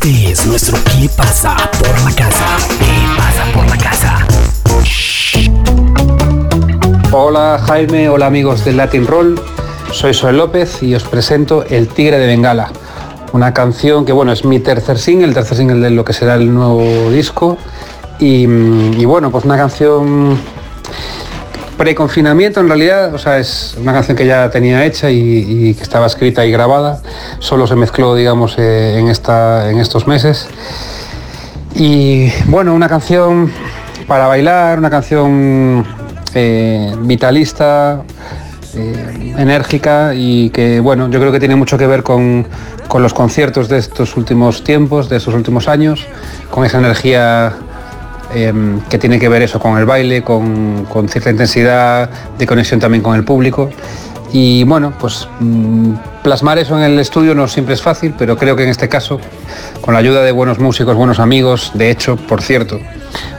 Este es nuestro ¿Qué pasa por la casa? ¿Qué pasa por la casa? Hola Jaime, hola amigos del Latin Roll. Soy Soel López y os presento El Tigre de Bengala. Una canción que bueno, es mi tercer single, el tercer single de lo que será el nuevo disco. Y, y bueno, pues una canción pre-confinamiento en realidad, o sea, es una canción que ya tenía hecha y, que estaba escrita y grabada, solo se mezcló, digamos, eh, en, estos meses. Y bueno, una canción para bailar, una canción eh, vitalista, eh, enérgica y que, bueno, yo creo que tiene mucho que ver con los conciertos de estos últimos tiempos, de estos últimos años, con esa energía Em, que tiene que ver eso con el baile, con, cierta intensidad de conexión también con el público. Y bueno, pues mm, plasmar eso en el estudio no siempre es fácil, pero creo que en este caso, con la ayuda de buenos músicos, buenos amigos, de hecho, por cierto,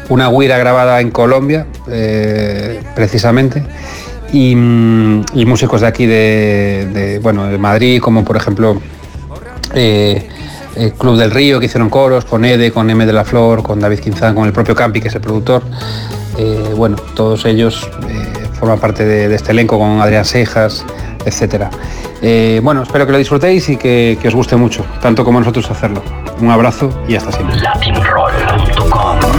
una guira grabada en Colombia, eh, precisamente, y, mm, músicos de aquí de, bueno, de Madrid, como por ejemplo eh, eh, Club del Río, que hicieron coros, con Ede, con M de la Flor, con David Quinzán, con el propio Campi, que es el productor. Eh, bueno, todos ellos eh, forman parte de, este elenco, con Adrián Sejas, etc. bueno, espero que lo disfrutéis y que, que, os guste mucho, tanto como nosotros hacerlo. Un abrazo y hasta siempre.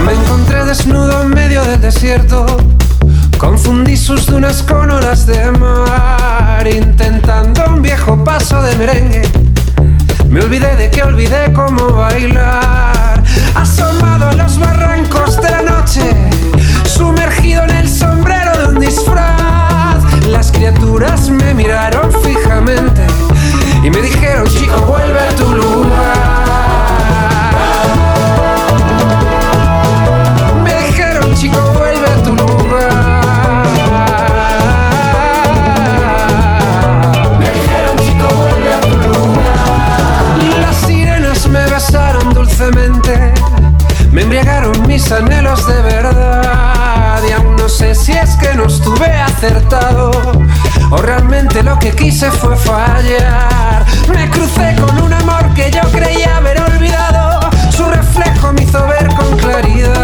Me encontré desnudo en medio del desierto. Confundí sus dunas con olas de mar, intentando un viejo paso de merengue me olvidé de que olvidé cómo bailar. Asomado a los barrancos de la noche, sumergido en el sombrero de un disfraz. Las criaturas me miraron fijamente y me dijeron, chico, vuelve a tu lugar. dulcemente, me embriagaron mis anhelos de verdad. Y aún no sé si es que no estuve acertado, o realmente lo que quise fue fallar. Me crucé con un amor que yo creía haber olvidado, su reflejo me hizo ver con claridad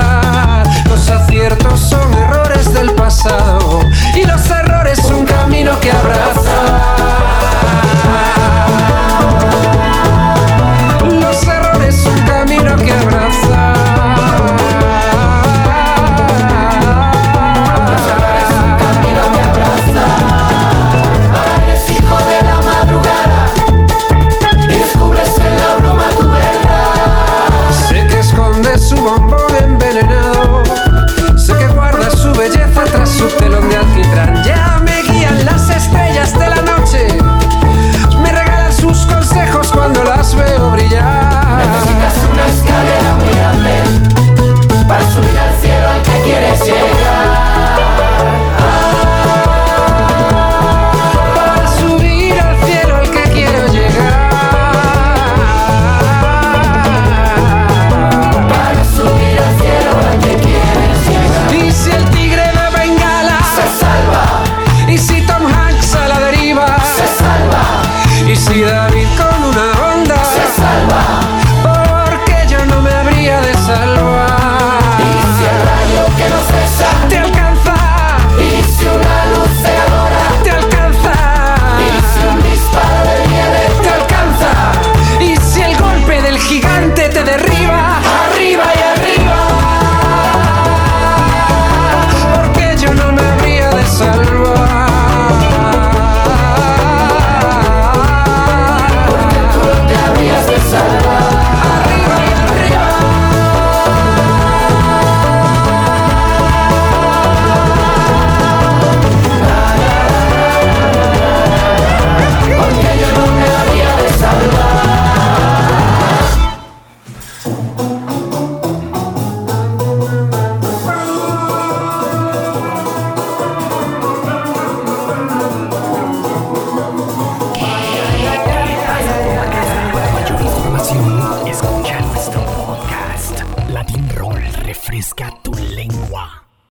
got